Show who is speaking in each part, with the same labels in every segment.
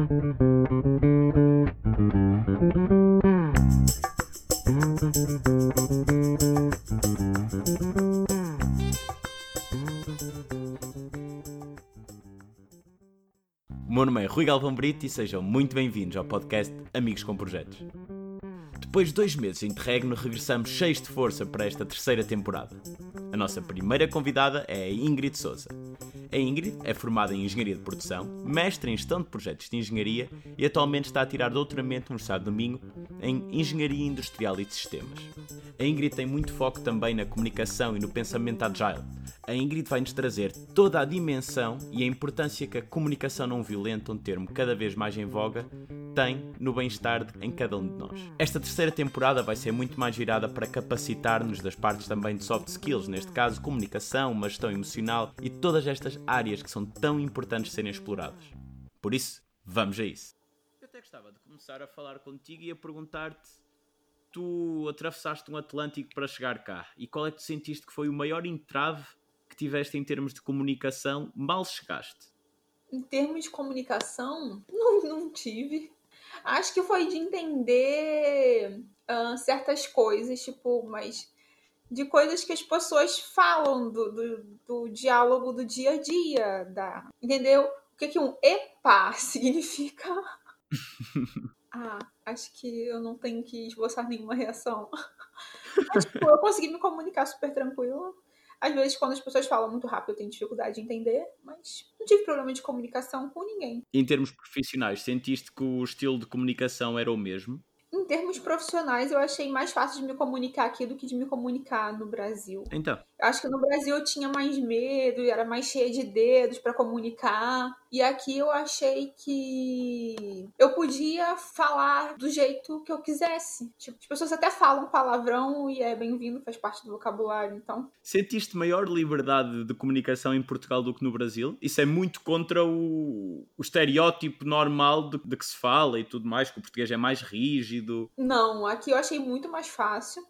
Speaker 1: O meu nome é Rui Galvão Brito e sejam muito bem-vindos ao podcast Amigos com Projetos. Depois de dois meses de interregno, regressamos cheios de força para esta terceira temporada. A nossa primeira convidada é a Ingrid Souza. A Ingrid é formada em Engenharia de Produção, mestre em Gestão de Projetos de Engenharia e atualmente está a tirar doutoramento no Estado do Minho em Engenharia Industrial e de Sistemas. A Ingrid tem muito foco também na comunicação e no pensamento agile. A Ingrid vai-nos trazer toda a dimensão e a importância que a comunicação não violenta, um termo cada vez mais em voga, tem no bem-estar em cada um de nós. Esta terceira temporada vai ser muito mais virada para capacitar-nos das partes também de soft skills, neste caso comunicação, uma gestão emocional e todas estas áreas que são tão importantes de serem exploradas. Por isso, vamos a isso. Eu até gostava de começar a falar contigo e a perguntar-te tu atravessaste um Atlântico para chegar cá e qual é que tu sentiste que foi o maior entrave que tiveste em termos de comunicação mal chegaste?
Speaker 2: Em termos de comunicação, não, não tive. Acho que foi de entender uh, certas coisas, tipo, mas de coisas que as pessoas falam do, do, do, diálogo do dia a dia, da, entendeu? O que, que um EPA significa? ah, acho que eu não tenho que esboçar nenhuma reação. Mas, tipo, eu consegui me comunicar super tranquilo. Às vezes, quando as pessoas falam muito rápido, eu tenho dificuldade de entender, mas não tive problema de comunicação com ninguém.
Speaker 1: Em termos profissionais, sentiste que o estilo de comunicação era o mesmo?
Speaker 2: Em termos profissionais, eu achei mais fácil de me comunicar aqui do que de me comunicar no Brasil.
Speaker 1: Então.
Speaker 2: Eu acho que no Brasil eu tinha mais medo, era mais cheia de dedos para comunicar. E aqui eu achei que eu podia falar do jeito que eu quisesse. Tipo, as pessoas até falam palavrão e é bem-vindo, faz parte do vocabulário, então.
Speaker 1: Sentiste maior liberdade de comunicação em Portugal do que no Brasil? Isso é muito contra o, o estereótipo normal de, de que se fala e tudo mais, que o português é mais rígido.
Speaker 2: Não, aqui eu achei muito mais fácil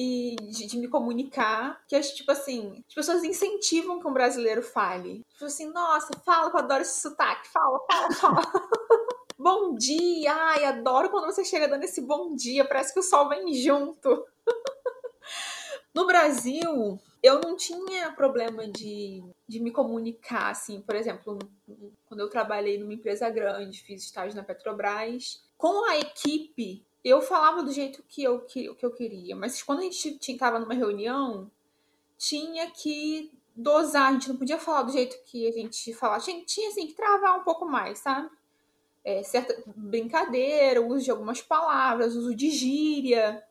Speaker 2: e de, de, me comunicar, que acho, tipo assim, as pessoas incentivam que um brasileiro fale. Tipo assim, nossa, fala que eu adoro esse sotaque, fala, fala, fala. bom dia, ai, adoro quando você chega dando esse bom dia, parece que o sol vem junto. no Brasil, eu não tinha problema de, de me comunicar, assim, por exemplo, quando eu trabalhei numa empresa grande, fiz estágio na Petrobras, com a equipe eu falava do jeito que eu, que, que eu queria, mas quando a gente estava numa reunião, tinha que dosar, a gente não podia falar do jeito que a gente falava, tinha, tinha assim, que travar um pouco mais, sabe? É, certa brincadeira, uso de algumas palavras, uso de gíria.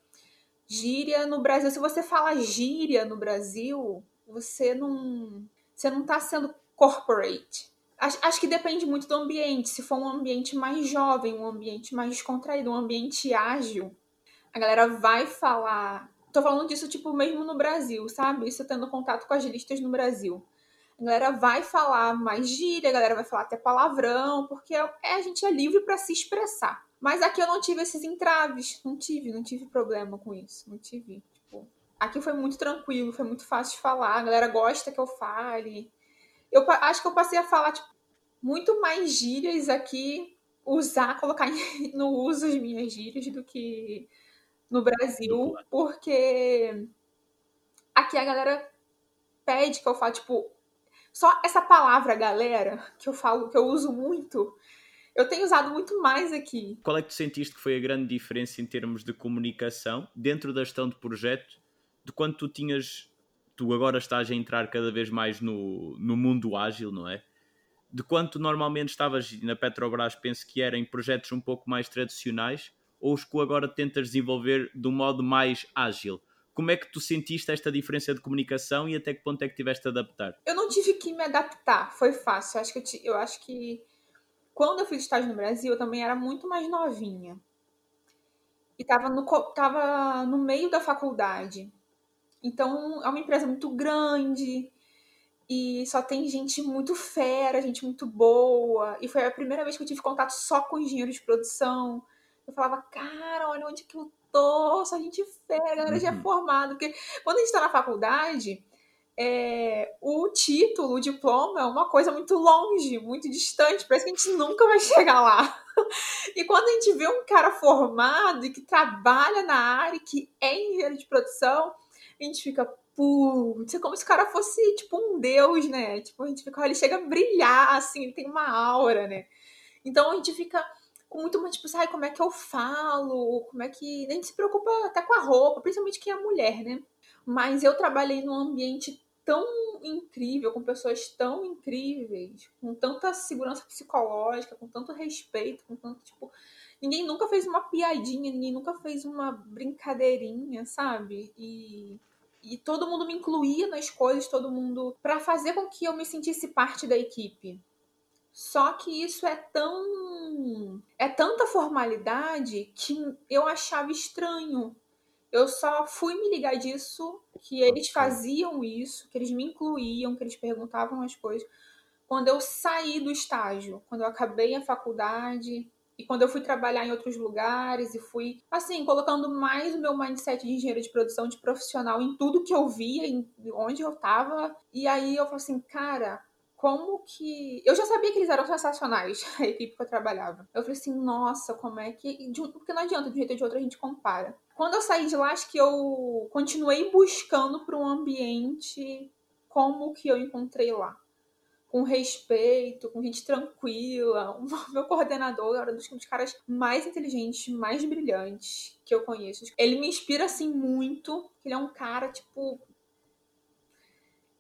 Speaker 2: Gíria no Brasil, se você fala gíria no Brasil, você não, você não tá sendo corporate. Acho, acho, que depende muito do ambiente. Se for um ambiente mais jovem, um ambiente mais descontraído, um ambiente ágil, a galera vai falar. Tô falando disso, tipo, mesmo no Brasil, sabe? Isso tendo contato com as listas no Brasil. A galera vai falar mais gíria, a galera vai falar até palavrão, porque é, a gente é livre para se expressar. Mas aqui eu não tive esses entraves. Não tive, não tive problema com isso. Não tive. Tipo, aqui foi muito tranquilo, foi muito fácil de falar. A galera gosta que eu fale eu acho que eu passei a falar tipo, muito mais gírias aqui, usar, colocar no uso as minhas gírias do que no Brasil, porque aqui a galera pede que eu fale, tipo, só essa palavra galera, que eu falo, que eu uso muito, eu tenho usado muito mais aqui.
Speaker 1: Qual é que tu sentiste que foi a grande diferença em termos de comunicação dentro da gestão de projeto de quando tu tinhas tu agora estás a entrar cada vez mais no, no mundo ágil, não é? De quanto normalmente estavas na Petrobras, penso que era em projetos um pouco mais tradicionais, ou os que agora tentas desenvolver de um modo mais ágil? Como é que tu sentiste esta diferença de comunicação e até que ponto é que tiveste de adaptar?
Speaker 2: Eu não tive que me adaptar, foi fácil. Eu acho que, eu, eu acho que quando eu fiz estágio no Brasil, eu também era muito mais novinha. E estava no, tava no meio da faculdade. Então, é uma empresa muito grande e só tem gente muito fera, gente muito boa. E foi a primeira vez que eu tive contato só com engenheiro de produção. Eu falava, cara, olha onde que eu tô, só gente fera, a galera já é uhum. formada. Porque quando a gente tá na faculdade, é, o título, o diploma é uma coisa muito longe, muito distante, parece que a gente nunca vai chegar lá. E quando a gente vê um cara formado e que trabalha na área, que é engenheiro de produção, a gente fica, putz, é como se o cara fosse tipo um deus, né? Tipo, a gente fica, ele chega a brilhar, assim, ele tem uma aura, né? Então a gente fica com muito mais, tipo, sabe, como é que eu falo, como é que. A gente se preocupa até com a roupa, principalmente quem é mulher, né? Mas eu trabalhei num ambiente tão incrível, com pessoas tão incríveis, com tanta segurança psicológica, com tanto respeito, com tanto, tipo. Ninguém nunca fez uma piadinha, ninguém nunca fez uma brincadeirinha, sabe? E, e todo mundo me incluía nas coisas, todo mundo. para fazer com que eu me sentisse parte da equipe. Só que isso é tão. é tanta formalidade que eu achava estranho. Eu só fui me ligar disso, que eles faziam isso, que eles me incluíam, que eles perguntavam as coisas, quando eu saí do estágio, quando eu acabei a faculdade e quando eu fui trabalhar em outros lugares e fui, assim, colocando mais o meu mindset de engenheiro de produção, de profissional em tudo que eu via, em onde eu tava. E aí eu falei assim, cara, como que. Eu já sabia que eles eram sensacionais, a equipe que eu trabalhava. Eu falei assim, nossa, como é que. Porque não adianta, de um jeito ou de outro a gente compara. Quando eu saí de lá, acho que eu continuei buscando para um ambiente como que eu encontrei lá. Com respeito, com gente tranquila. O meu coordenador era um dos caras mais inteligentes, mais brilhantes que eu conheço. Ele me inspira, assim, muito. Ele é um cara, tipo,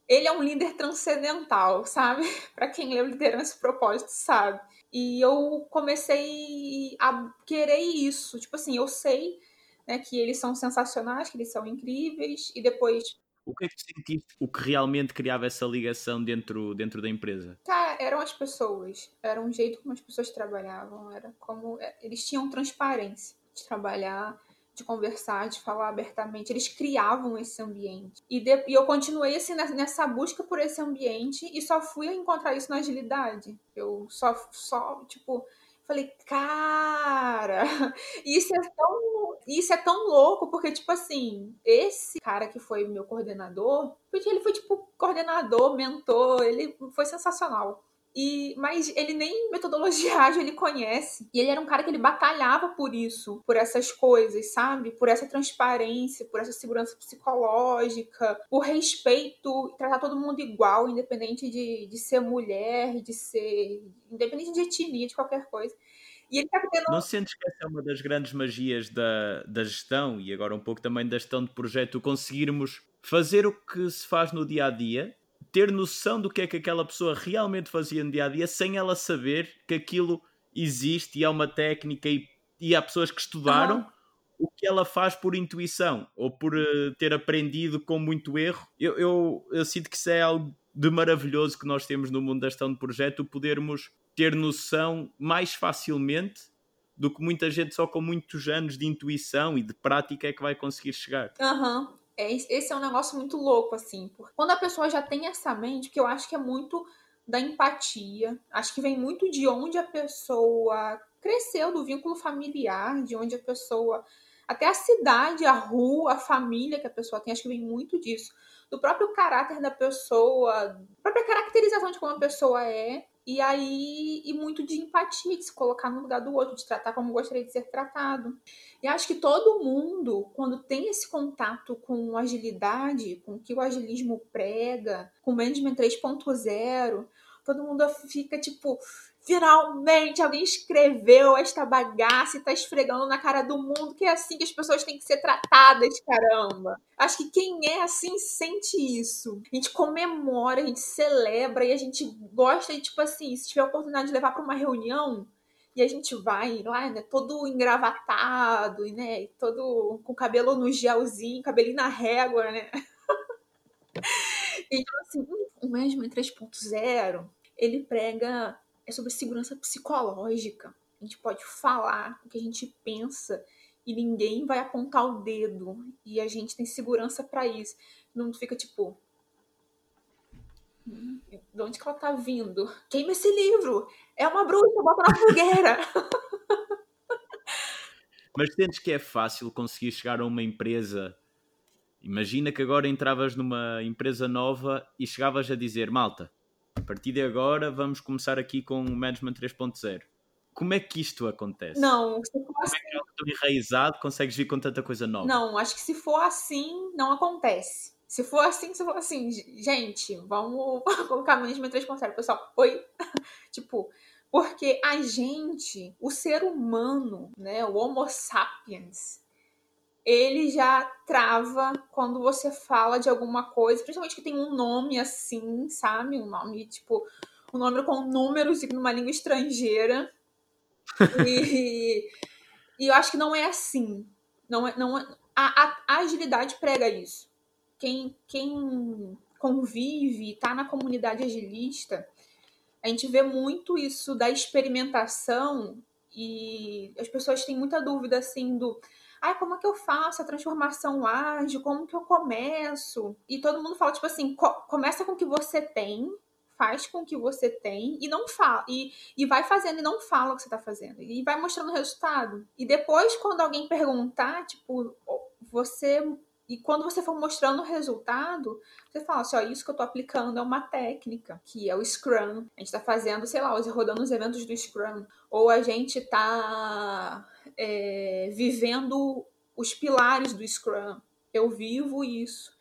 Speaker 2: ele é um líder transcendental, sabe? Para quem leu Liderança e Propósito, sabe? E eu comecei a querer isso. Tipo assim, eu sei né, que eles são sensacionais, que eles são incríveis, e depois.
Speaker 1: O que é que sentiste? O que realmente criava essa ligação dentro, dentro da empresa?
Speaker 2: Tá, eram as pessoas. Era um jeito como as pessoas trabalhavam. Era como. É, eles tinham transparência de trabalhar de conversar, de falar abertamente. Eles criavam esse ambiente. E, de, e eu continuei assim nessa busca por esse ambiente e só fui encontrar isso na agilidade. Eu só, só tipo, falei, cara, isso é tão, isso é tão louco, porque, tipo assim, esse cara que foi meu coordenador, ele foi, tipo, coordenador, mentor, ele foi sensacional. E, mas ele nem metodologia ágil ele conhece. E ele era um cara que ele batalhava por isso, por essas coisas, sabe? Por essa transparência, por essa segurança psicológica, por respeito, tratar todo mundo igual, independente de, de ser mulher, de ser. independente de etnia, de qualquer coisa. E ele tá tendo...
Speaker 1: Não sentes que essa é uma das grandes magias da, da gestão e agora um pouco também da gestão de projeto, conseguirmos fazer o que se faz no dia a dia, ter noção do que é que aquela pessoa realmente fazia no dia a dia sem ela saber que aquilo existe e é uma técnica e, e há pessoas que estudaram uhum. o que ela faz por intuição ou por uh, ter aprendido com muito erro. Eu, eu, eu sinto que isso é algo de maravilhoso que nós temos no mundo da gestão de projeto, podermos ter noção mais facilmente do que muita gente só com muitos anos de intuição e de prática é que vai conseguir chegar.
Speaker 2: Aham. Uhum. É, esse é um negócio muito louco, assim. Porque quando a pessoa já tem essa mente, que eu acho que é muito da empatia, acho que vem muito de onde a pessoa cresceu, do vínculo familiar, de onde a pessoa. Até a cidade, a rua, a família que a pessoa tem, acho que vem muito disso. Do próprio caráter da pessoa, própria caracterização de como a pessoa é. E aí, e muito de empatia, de se colocar no lugar do outro, de tratar como gostaria de ser tratado. E acho que todo mundo, quando tem esse contato com agilidade, com o que o agilismo prega, com o Management 3.0, todo mundo fica tipo, finalmente alguém escreveu esta bagaça e tá esfregando na cara do mundo que é assim que as pessoas têm que ser tratadas, caramba. Acho que quem é assim sente isso. A gente comemora, a gente celebra e a gente gosta de, tipo assim, se tiver a oportunidade de levar para uma reunião, e a gente vai lá, né, todo engravatado, né, todo com cabelo no gelzinho, cabelinho na régua, né. então, assim, o Management 3.0, ele prega é sobre segurança psicológica. A gente pode falar o que a gente pensa e ninguém vai apontar o dedo. E a gente tem segurança para isso. Não fica tipo. Hum, de onde que ela tá vindo? Queima esse livro! É uma bruxa, bota na fogueira!
Speaker 1: Mas sentes que é fácil conseguir chegar a uma empresa Imagina que agora entravas numa empresa nova e chegavas a dizer: Malta, a partir de agora vamos começar aqui com o Management 3.0. Como é que isto acontece?
Speaker 2: Não, se for
Speaker 1: Como é
Speaker 2: assim,
Speaker 1: que é algo tão enraizado consegues vir com tanta coisa nova?
Speaker 2: não, acho que se for assim, não acontece. Se for assim, se for assim, gente, vamos colocar management 3.0, pessoal. Oi? tipo, porque a gente, o ser humano, né, o Homo sapiens, ele já trava quando você fala de alguma coisa, principalmente que tem um nome assim, sabe? Um nome, tipo, um nome com números numa língua estrangeira. E, e eu acho que não é assim. Não é, não é, a, a- a agilidade prega isso. Quem, quem convive, tá na comunidade agilista, a gente vê muito isso da experimentação e as pessoas têm muita dúvida assim do ah, como é que eu faço a transformação ágil? Como que eu começo? E todo mundo fala, tipo assim, co- começa com o que você tem, faz com o que você tem e não fala. E, e vai fazendo e não fala o que você tá fazendo. E vai mostrando o resultado. E depois, quando alguém perguntar, tipo, você. E quando você for mostrando o resultado, você fala assim, ó, isso que eu tô aplicando é uma técnica, que é o Scrum. A gente tá fazendo, sei lá, rodando os eventos do Scrum. Ou a gente tá é, vivendo os pilares do Scrum. Eu vivo isso.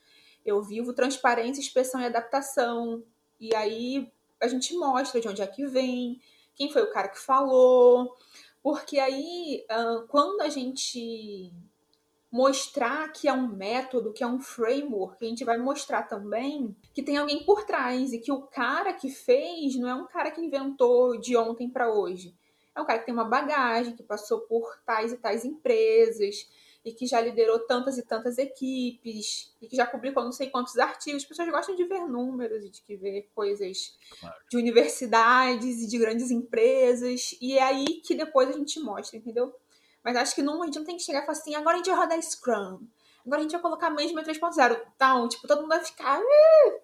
Speaker 2: Eu vivo transparência, inspeção e adaptação. E aí a gente mostra de onde é que vem, quem foi o cara que falou. Porque aí, ah, quando a gente mostrar que é um método, que é um framework, a gente vai mostrar também que tem alguém por trás e que o cara que fez não é um cara que inventou de ontem para hoje. É um cara que tem uma bagagem, que passou por tais e tais empresas e que já liderou tantas e tantas equipes e que já publicou não sei quantos artigos. As pessoas gostam de ver números e de ver coisas
Speaker 1: Claro.
Speaker 2: de universidades e de grandes empresas. E é aí que depois a gente mostra, entendeu? Mas acho que não, a gente não tem que chegar e falar assim, agora a gente vai rodar Scrum. Agora a gente vai colocar Management 3.0. Então, tipo, todo mundo vai ficar. "Ah,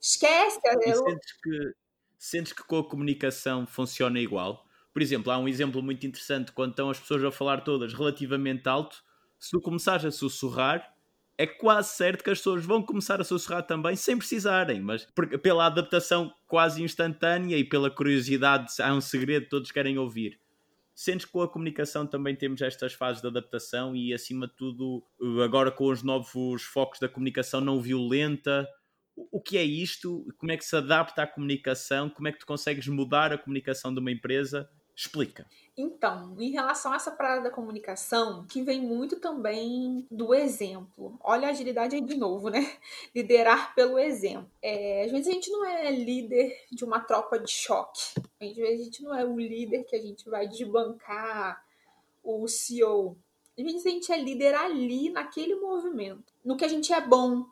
Speaker 2: esquece. Eu-
Speaker 1: sentes que, sentes que com a comunicação funciona igual? Por exemplo, há um exemplo muito interessante quando estão as pessoas a falar todas relativamente alto. Se tu começares a sussurrar, é quase certo que as pessoas vão começar a sussurrar também sem precisarem, mas pela adaptação quase instantânea e pela curiosidade, há um segredo que todos querem ouvir. Sentes que com a comunicação também temos estas fases de adaptação e, acima de tudo, agora com os novos focos da comunicação não violenta, o que é isto? Como é que se adapta à comunicação? Como é que tu consegues mudar a comunicação de uma empresa? Explica.
Speaker 2: Então, em relação a essa parada da comunicação, que vem muito também do exemplo. Olha a agilidade aí de novo, né? Liderar pelo exemplo. É, às vezes a gente não é líder de uma tropa de choque. Às vezes a gente não é o líder que a gente vai desbancar o CEO. Às vezes a gente é líder ali, naquele movimento. No que a gente é bom.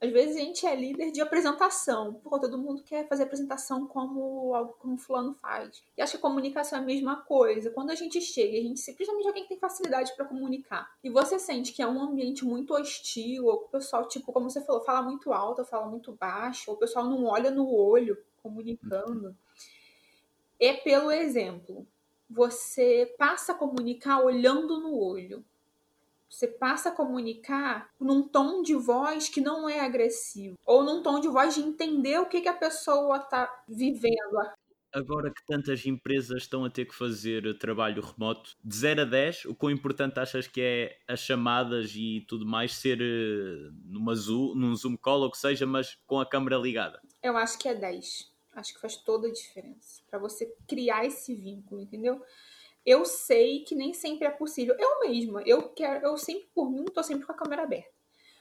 Speaker 2: Às vezes a gente é líder de apresentação. Pô, todo mundo quer fazer apresentação como algo como fulano faz. E acho que comunicação é a mesma coisa. Quando a gente chega, a gente, principalmente alguém que tem facilidade para comunicar, e você sente que é um ambiente muito hostil, ou o pessoal, tipo, como você falou, fala muito alto, fala muito baixo, ou o pessoal não olha no olho comunicando, é pelo exemplo. Você passa a comunicar olhando no olho. Você passa a comunicar num tom de voz que não é agressivo. Ou num tom de voz de entender o que, que a pessoa tá vivendo.
Speaker 1: Agora que tantas empresas estão a ter que fazer trabalho remoto, de 0 a 10, o quão importante achas que é as chamadas e tudo mais ser eh, numa Zoom, num Zoom call ou que seja, mas com a câmera ligada?
Speaker 2: Eu acho que é 10. Acho que faz toda a diferença. Pra você criar esse vínculo, entendeu? Eu sei que nem sempre é possível. Eu mesma, eu quero, eu sempre, por mim, tô sempre com a câmera aberta.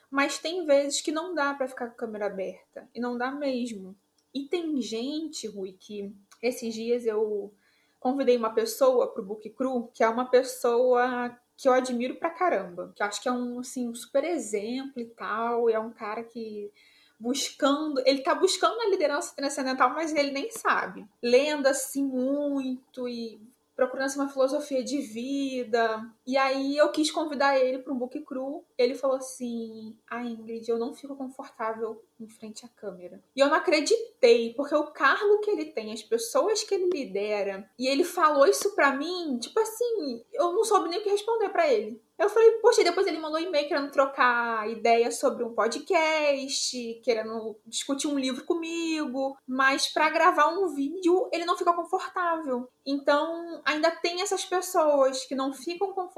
Speaker 2: Mas tem vezes que não dá pra ficar com a câmera aberta. E não dá mesmo. E tem gente, Rui, que esses dias eu convidei uma pessoa pro Book Cru, que é uma pessoa que eu admiro pra caramba. Que eu acho que é um, assim, um super exemplo e tal. E é um cara que buscando, ele tá buscando a liderança transcendental, mas ele nem sabe. Lendo assim muito e procurando assim, uma filosofia de vida. E aí eu quis convidar ele para um book cru. Ele falou assim: "Ah, Ingrid, eu não fico confortável em frente à câmera. E eu não acreditei, porque o cargo que ele tem, as pessoas que ele lidera, e ele falou isso pra mim, tipo assim, eu não soube nem o que responder para ele. Eu falei, poxa, e depois ele mandou e-mail querendo trocar ideias sobre um podcast, querendo discutir um livro comigo, mas para gravar um vídeo ele não fica confortável. Então, ainda tem essas pessoas que não ficam confortáveis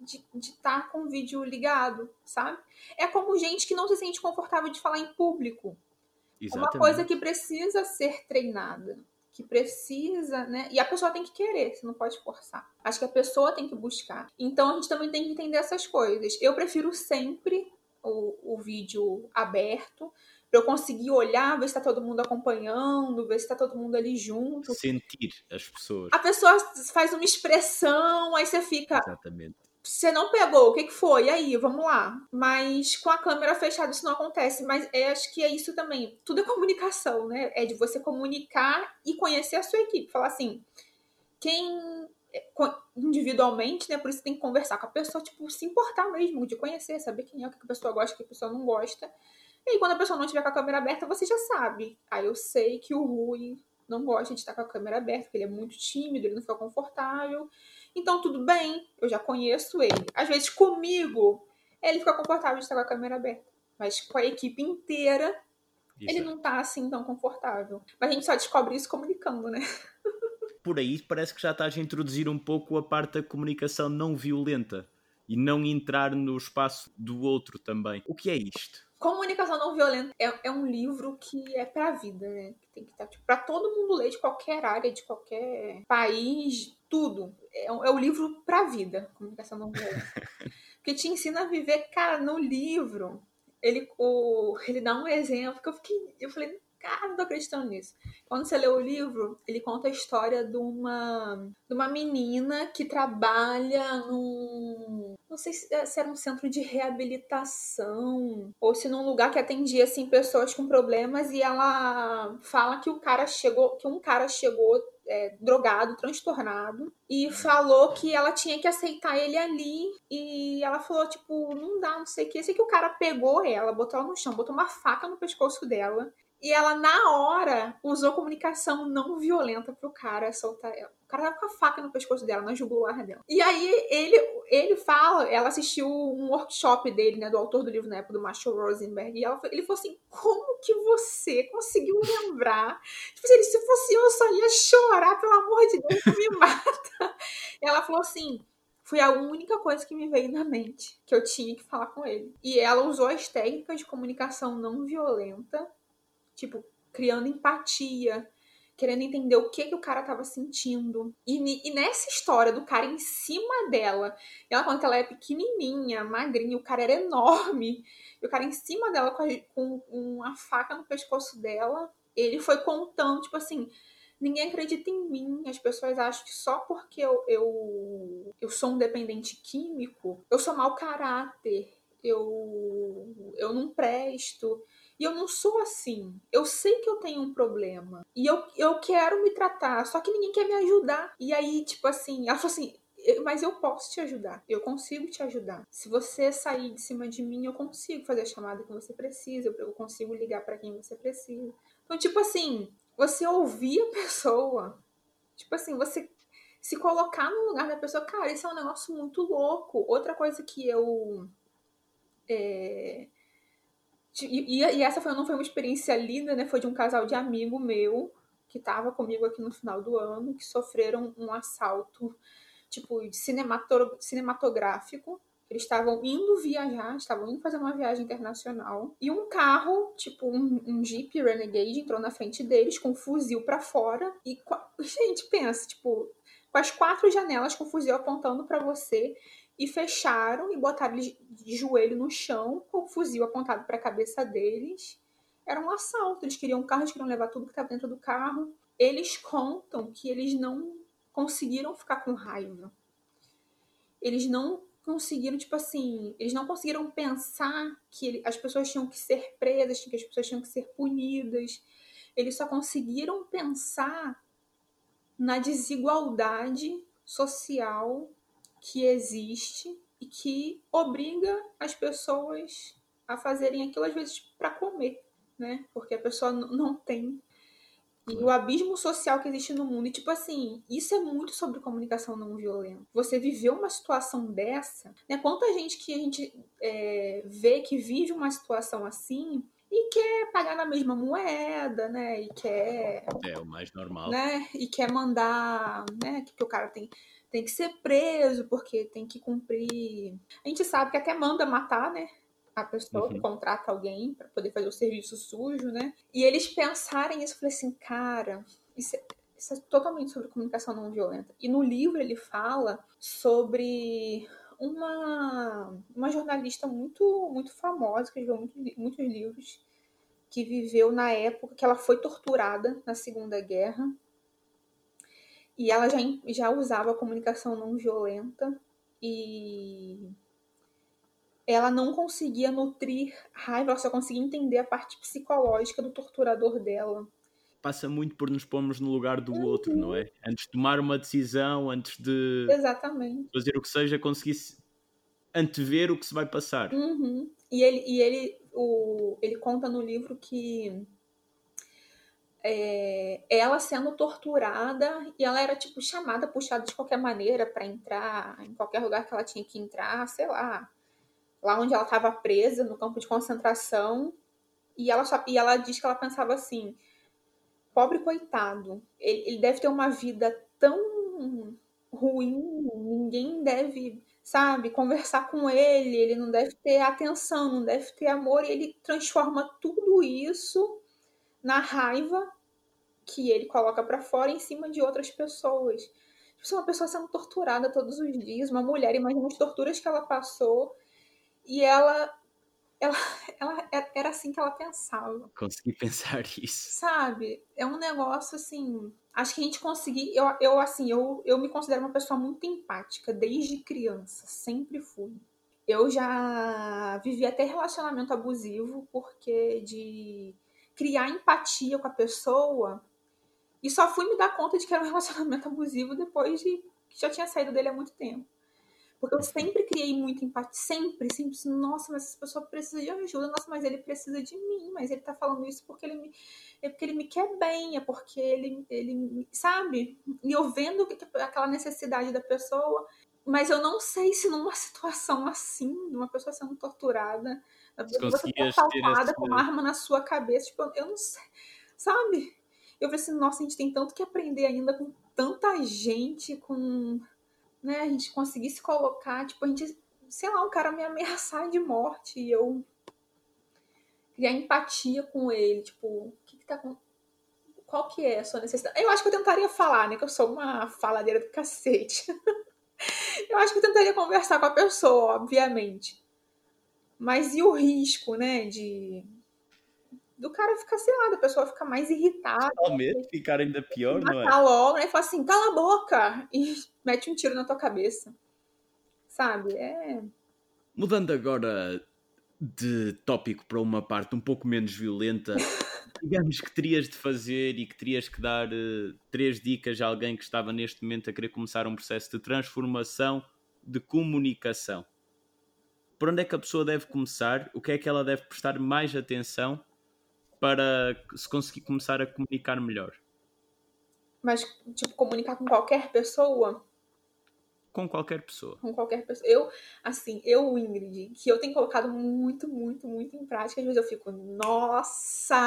Speaker 2: de estar tá com o vídeo ligado, sabe? É como gente que não se sente confortável de falar em público. Exatamente. É uma coisa que precisa ser treinada que precisa, né? E a pessoa tem que querer, você não pode forçar. Acho que a pessoa tem que buscar. Então a gente também tem que entender essas coisas. Eu prefiro sempre o, o vídeo aberto, para eu conseguir olhar, ver se tá todo mundo acompanhando, ver se tá todo mundo ali junto.
Speaker 1: Sentir as pessoas.
Speaker 2: A pessoa faz uma expressão, aí você fica.
Speaker 1: Exatamente
Speaker 2: você não pegou, o que, que foi? E aí, vamos lá. Mas com a câmera fechada isso não acontece. Mas é, acho que é isso também. Tudo é comunicação, né? É de você comunicar e conhecer a sua equipe. Falar assim, quem é, individualmente, né? Por isso tem que conversar com a pessoa, tipo, se importar mesmo, de conhecer, saber quem é, o que a pessoa gosta, o que a pessoa não gosta. E aí, quando a pessoa não tiver com a câmera aberta, você já sabe. Aí eu sei que o Rui não gosta de estar com a câmera aberta, porque ele é muito tímido, ele não fica confortável. Então, tudo bem, eu já conheço ele. Às vezes, comigo, ele fica confortável de estar com a câmera aberta. Mas com a equipe inteira, isso. ele não tá assim tão confortável. Mas a gente só descobre isso comunicando, né?
Speaker 1: Por aí parece que já estás a introduzir um pouco a parte da comunicação não violenta e não entrar no espaço do outro também. O que é isto?
Speaker 2: Comunicação não violenta é, é um livro que é pra vida, né? Que tem que estar, tá, tipo, pra todo mundo ler de qualquer área, de qualquer país, tudo. É, é o livro pra vida, Comunicação não violenta. Porque te ensina a viver, cara, no livro. Ele, o, ele dá um exemplo que eu fiquei. Eu falei, cara, não tô acreditando nisso. Quando você lê o livro, ele conta a história de uma, de uma menina que trabalha num. Não sei se era um centro de reabilitação ou se num lugar que atendia assim pessoas com problemas e ela fala que o cara chegou, que um cara chegou é, drogado, transtornado, e falou que ela tinha que aceitar ele ali. E ela falou, tipo, não dá, não sei o que. Sei que o cara pegou ela, botou ela no chão, botou uma faca no pescoço dela e ela, na hora, usou comunicação não violenta pro cara soltar ela. O cara tava com a faca no pescoço dela, na jugular dela. E aí ele, ele fala, ela assistiu um workshop dele, né, do autor do livro na época, do Marshall Rosenberg, e ela, ele falou assim: como que você conseguiu lembrar? Tipo assim, se fosse eu, eu só ia chorar, pelo amor de Deus, me mata. Ela falou assim foi a única coisa que me veio na mente que eu tinha que falar com ele. E ela usou as técnicas de comunicação não violenta tipo, criando empatia, querendo entender o que que o cara tava sentindo. E, e, nessa história do cara em cima dela, ela conta que ela é pequenininha, magrinha, o cara era enorme, e o cara em cima dela com, a, com uma faca no pescoço dela, ele foi contando, tipo assim, ninguém acredita em mim, as pessoas acham que só porque eu, eu, eu sou um dependente químico, eu sou mau caráter, eu, eu não presto, e eu não sou assim. Eu sei que eu tenho um problema. E eu, eu quero me tratar, só que ninguém quer me ajudar. E aí, tipo assim, ela falou assim: mas eu posso te ajudar, eu consigo te ajudar. Se você sair de cima de mim, eu consigo fazer a chamada que você precisa, eu consigo ligar para quem você precisa. Então, tipo assim, você ouvir a pessoa, tipo assim, você se colocar no lugar da pessoa, cara, isso é um negócio muito louco. Outra coisa que eu é, e, e, essa foi, não foi uma experiência linda, né? Foi de um casal de amigo meu que estava comigo aqui no final do ano, que sofreram um assalto, tipo, cinematográfico. Eles estavam indo viajar, estavam indo fazer uma viagem internacional. E um carro, tipo, um, um Jeep Renegade, entrou na frente deles com um fuzil para fora. E, gente, pensa, tipo, com as quatro janelas com o fuzil apontando para você e fecharam e botaram eles de joelho no chão com o fuzil apontado para a cabeça deles. Era um assalto, eles queriam um carro, eles queriam levar tudo que estava dentro do carro. Eles contam que eles não conseguiram ficar com raiva. Eles não conseguiram, tipo assim, eles não conseguiram pensar que ele, as pessoas tinham que ser presas, que as pessoas tinham que ser punidas. Eles só conseguiram pensar na desigualdade social que existe e que obriga as pessoas a fazerem aquilo às vezes para comer, né? Porque a pessoa não tem e o abismo social que existe no mundo. E, tipo assim, isso é muito sobre comunicação não violenta. Você viveu uma situação dessa, né? Quanta gente que a gente é, vê que vive uma situação assim e quer pagar na mesma moeda, né? E quer.
Speaker 1: É o mais normal.
Speaker 2: Né? E quer mandar, né? Que o cara tem, tem que ser preso porque tem que cumprir. A gente sabe que até manda matar, né? a pessoa uhum. que contrata alguém para poder fazer o serviço sujo, né? E eles pensarem isso, eu falei assim, cara, isso é, isso é totalmente sobre comunicação não violenta. E no livro ele fala sobre uma, uma jornalista muito, muito famosa, que escreveu muito, muitos livros, que viveu na época que ela foi torturada na Segunda Guerra. E ela já, já usava a comunicação não violenta. E ela não conseguia nutrir raiva, ela só conseguia entender a parte psicológica do torturador dela.
Speaker 1: Passa muito por nos pormos no lugar do uhum. outro, não é? Antes de tomar uma decisão, antes de
Speaker 2: Exatamente.
Speaker 1: fazer o que seja, conseguir antever o que se vai passar.
Speaker 2: Uhum. E ele, e ele, o, ele conta no livro que é, ela sendo torturada e ela era tipo chamada, puxada de qualquer maneira para entrar em qualquer lugar que ela tinha que entrar, sei lá, lá onde ela estava presa, no campo de concentração, e ela, só, e ela diz que ela pensava assim: pobre coitado, ele, ele deve ter uma vida tão ruim, ninguém deve, sabe, conversar com ele, ele não deve ter atenção, não deve ter amor, e ele transforma tudo isso na raiva que ele coloca para fora em cima de outras pessoas. Tipo, uma pessoa sendo torturada todos os dias, uma mulher, imagina as torturas que ela passou e ela, ela, ela era assim que ela pensava.
Speaker 1: Consegui pensar isso.
Speaker 2: Sabe? É um negócio assim. Acho que a gente conseguir. Eu, eu assim, eu, eu me considero uma pessoa muito empática desde criança. Sempre fui. Eu já vivi até relacionamento abusivo, porque de criar empatia com a pessoa. E só fui me dar conta de que era um relacionamento abusivo depois de que já tinha saído dele há muito tempo. Porque eu sempre criei muito empate, sempre, sempre. Assim, nossa, mas essa pessoa precisa de ajuda, nossa, mas ele precisa de mim, mas ele tá falando isso porque ele me, é porque ele me quer bem, é porque ele, ele sabe? E eu vendo aquela necessidade da pessoa, mas eu não sei se numa situação assim, uma pessoa sendo torturada, você tá assaltada com uma arma na sua cabeça, tipo, eu não sei, sabe? Eu falei assim, nossa, a gente tem tanto que aprender ainda com tanta gente, com né, a gente conseguir se colocar, tipo, a gente, sei lá, um cara me ameaçar de morte e eu criar empatia com ele, tipo, o que que tá com qual que é a sua necessidade? Eu acho que eu tentaria falar, né, que eu sou uma faladeira do cacete. eu acho que eu tentaria conversar com a pessoa, obviamente. Mas e o risco, né, de do cara ficar, sei lá, da pessoa ficar mais irritada.
Speaker 1: Realmente ficar ainda pior, não é?
Speaker 2: logo, né? E fala assim, cala a boca! E mete um tiro na tua cabeça. Sabe? É.
Speaker 1: Mudando agora de tópico para uma parte um pouco menos violenta, digamos que terias de fazer e que terias que dar uh, três dicas a alguém que estava neste momento a querer começar um processo de transformação de comunicação. Por onde é que a pessoa deve começar? O que é que ela deve prestar mais atenção para se conseguir começar a comunicar melhor.
Speaker 2: Mas, tipo, comunicar com qualquer pessoa?
Speaker 1: Com qualquer pessoa.
Speaker 2: Com qualquer pessoa. Eu, assim, eu, Ingrid, que eu tenho colocado muito, muito, muito em prática, às vezes eu fico, nossa!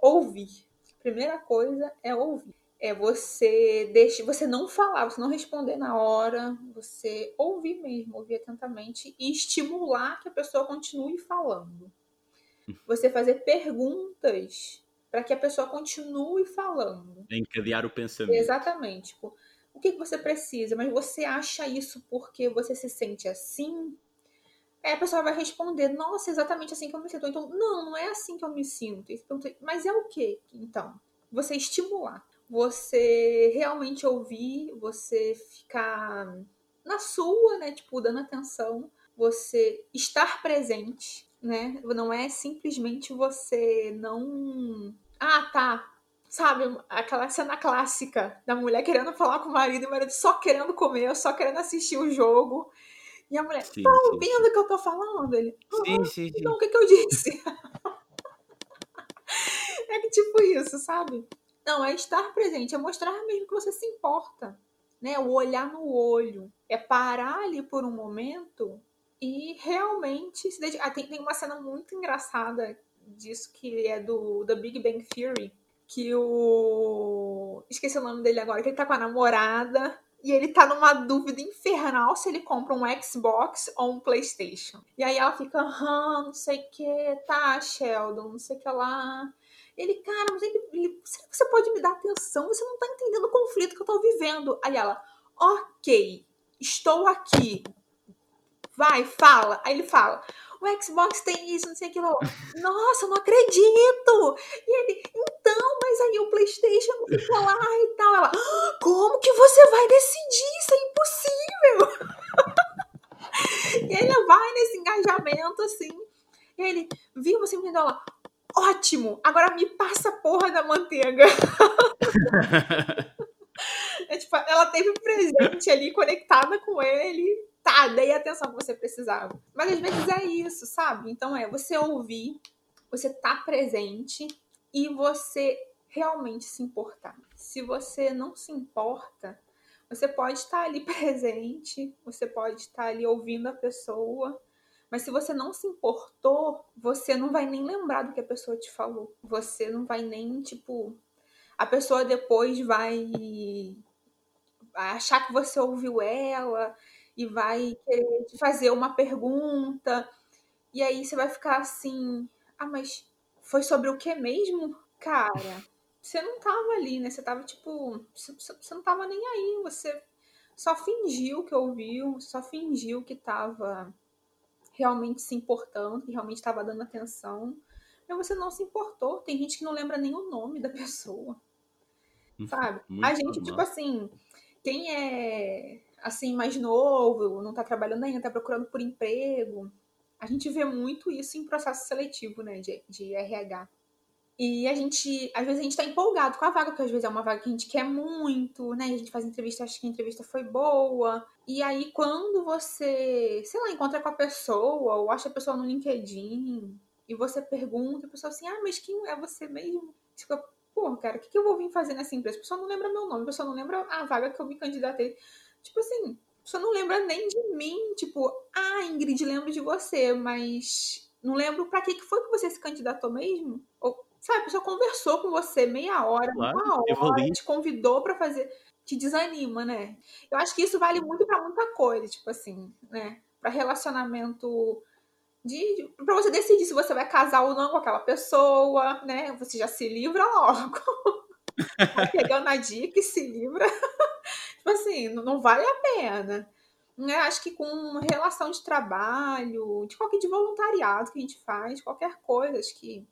Speaker 2: Ouvir. Primeira coisa é ouvir. É você deixe, você não falar, você não responder na hora, você ouvir mesmo, ouvir atentamente e estimular que a pessoa continue falando você fazer perguntas para que a pessoa continue falando.
Speaker 1: Encadear o pensamento.
Speaker 2: Exatamente. Tipo, o que você precisa? Mas você acha isso porque você se sente assim? Aí a pessoa vai responder, nossa, exatamente assim que eu me sinto. Então, não, não é assim que eu me sinto. Mas é o que, então? Você estimular. Você realmente ouvir, você ficar na sua, né? Tipo, dando atenção. Você estar presente né? Não é simplesmente você não. Ah, tá. Sabe, aquela cena clássica da mulher querendo falar com o marido e o marido só querendo comer, só querendo assistir o jogo. E a mulher,
Speaker 1: Sim,
Speaker 2: tá ouvindo o que eu tô falando? Ele, "Aham."
Speaker 1: sim, sim.
Speaker 2: Então, o que, que eu disse? é que tipo isso, sabe? Não, é estar presente, é mostrar mesmo que você se importa. Né? O olhar no olho. É parar ali por um momento e realmente se dedicar. Ah, tem, tem uma cena muito engraçada disso que é do The Big Bang Theory. Que o. Esqueci o nome dele agora, que ele tá com a namorada e ele tá numa dúvida infernal se ele compra um Xbox ou um PlayStation. E aí ela fica, aham, não sei o que, tá, Sheldon, não sei o que lá. Ele, cara, mas ele, ele, será que você pode me dar atenção? Você não tá entendendo o conflito que eu tô vivendo. Aí ela, ok, estou aqui. Vai, fala. Aí ele fala, o Xbox tem isso, não sei o que. Nossa, não acredito! E ele, então, mas aí o Playstation fica lá e tal. Ela, "Ah, como que você vai decidir? Isso é impossível! e ele vai nesse engajamento, assim. E ele, viu, você me entendeu lá? Ótimo! Agora me passa a porra da manteiga. É, tipo, ela teve presente ali, conectada com ele. Tá, dei a atenção que você precisava. Mas às vezes é isso, sabe? Então é você ouvir, você tá presente e você realmente se importar. Se você não se importa, você pode estar ali presente, você pode estar ali ouvindo a pessoa, mas se você não se importou, você não vai nem lembrar do que a pessoa te falou. Você não vai nem, tipo. A pessoa depois vai achar que você ouviu ela e vai querer te fazer uma pergunta. E aí você vai ficar assim: ah, mas foi sobre o que mesmo? Cara, você não tava ali, né? Você tava tipo. Você não tava nem aí. Você só fingiu que ouviu, só fingiu que tava realmente se importando, que realmente estava dando atenção. Mas você não se importou. Tem gente que não lembra nem o nome da pessoa. Sabe?
Speaker 1: Muito
Speaker 2: a gente,
Speaker 1: normal.
Speaker 2: tipo assim, quem é assim, mais novo, não tá trabalhando ainda, tá procurando por emprego, a gente vê muito isso em processo seletivo, né, de, de RH. E a gente, às vezes a gente tá empolgado com a vaga, porque às vezes é uma vaga que a gente quer muito, né? A gente faz entrevista, acha que a entrevista foi boa. E aí, quando você, sei lá, encontra com a pessoa, ou acha a pessoa no LinkedIn, e você pergunta, a pessoa assim, ah, mas quem é você mesmo? Fica, pô, cara, o que, que eu vou vir fazer nessa empresa? A pessoa não lembra meu nome, a pessoa não lembra a vaga que eu me candidatei. Tipo assim, pessoa não lembra nem de mim. Tipo, ah, Ingrid, lembro de você, mas não lembro pra que que foi que você se candidatou mesmo? Ou, sabe, a pessoa conversou com você meia hora,
Speaker 1: Claro,
Speaker 2: uma hora, te convidou pra fazer. Te desanima, né? Eu acho que isso vale muito pra muita coisa, tipo assim, né? Pra relacionamento de, pra você decidir se você vai casar ou não com aquela pessoa, né? Você já se livra logo. Vai pegando a dica e se livra. Tipo assim, não, vale a pena. Né? Acho que com relação de trabalho, de qualquer de voluntariado que a gente faz, qualquer coisa, acho que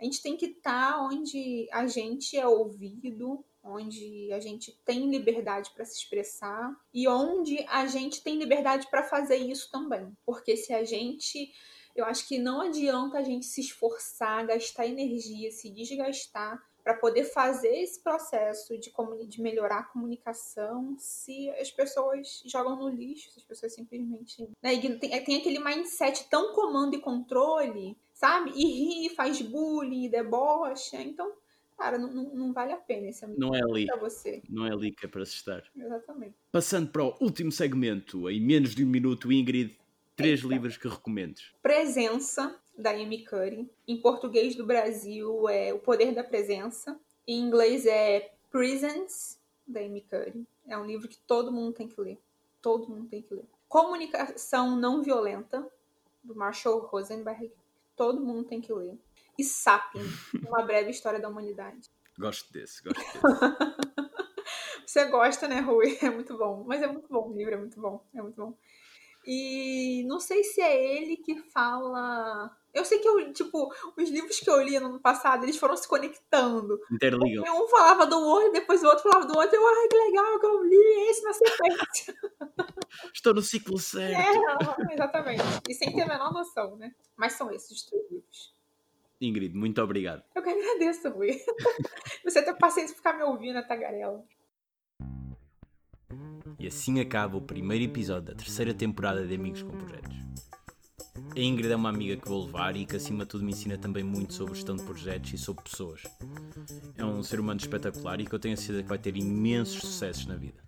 Speaker 2: a gente tem que estar onde a gente é ouvido, onde a gente tem liberdade para se expressar e onde a gente tem liberdade para fazer isso também. Porque se a gente eu acho que não adianta a gente se esforçar, gastar energia, se desgastar para poder fazer esse processo de, de, melhorar a comunicação se as pessoas jogam no lixo, se as pessoas simplesmente. Né, tem, tem, aquele mindset tão comando e controle, sabe? E ri, faz bullying, debocha. Então, cara, não, não, não vale a pena esse
Speaker 1: Não é ali.
Speaker 2: para você.
Speaker 1: Não é ali que é para se estar.
Speaker 2: Exatamente.
Speaker 1: Passando para o último segmento, em menos de um minuto, Ingrid, três Eita. livros que recomendes.
Speaker 2: Presença, da Amy Curry. Em português do Brasil é O Poder da Presença. Em inglês é Presence, da Amy Curry. É um livro que todo mundo tem que ler. Todo mundo tem que ler. Comunicação Não Violenta, do Marshall Rosenberg. Todo mundo tem que ler. E Sapien, Uma Breve História da Humanidade.
Speaker 1: Gosto desse, gosto desse.
Speaker 2: Você gosta, né, Rui? É muito bom. Mas é muito bom, o livro é muito bom. É muito bom. E não sei se é ele que fala. Eu sei que eu, tipo, os livros que eu li no ano passado, eles foram se conectando.
Speaker 1: Interligam.
Speaker 2: Um falava do outro, depois o outro falava do outro. Eu, ai, que legal que eu li esse na sequência.
Speaker 1: Estou no ciclo certo.
Speaker 2: É, exatamente. E sem ter a menor noção, né? Mas são esses os três livros.
Speaker 1: Ingrid, muito obrigado.
Speaker 2: Eu que agradeço, Rui. Você ter paciência de ficar me ouvindo a tagarela.
Speaker 1: E assim acaba o primeiro episódio da terceira temporada de Amigos com Projetos. A Ingrid é uma amiga que vou levar e que, acima de tudo, me ensina também muito sobre gestão de projetos e sobre pessoas. É um ser humano espetacular e que eu tenho a certeza que vai ter imensos sucessos na vida.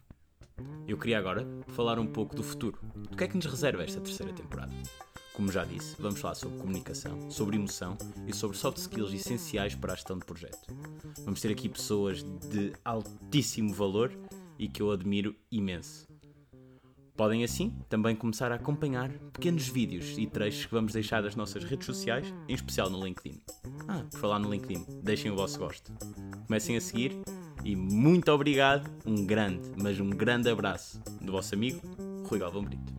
Speaker 1: Eu queria agora falar um pouco do futuro. Do que é que nos reserva esta terceira temporada? Como já disse, vamos falar sobre comunicação, sobre emoção e sobre soft skills essenciais para a gestão de projeto. Vamos ter aqui pessoas de altíssimo valor e que eu admiro imenso. Podem assim também começar a acompanhar pequenos vídeos e trechos que vamos deixar das nossas redes sociais, em especial no LinkedIn. Ah, por falar no LinkedIn, deixem o vosso gosto. Comecem a seguir e muito obrigado, um grande, mas um grande abraço do vosso amigo Rui Galvão Brito.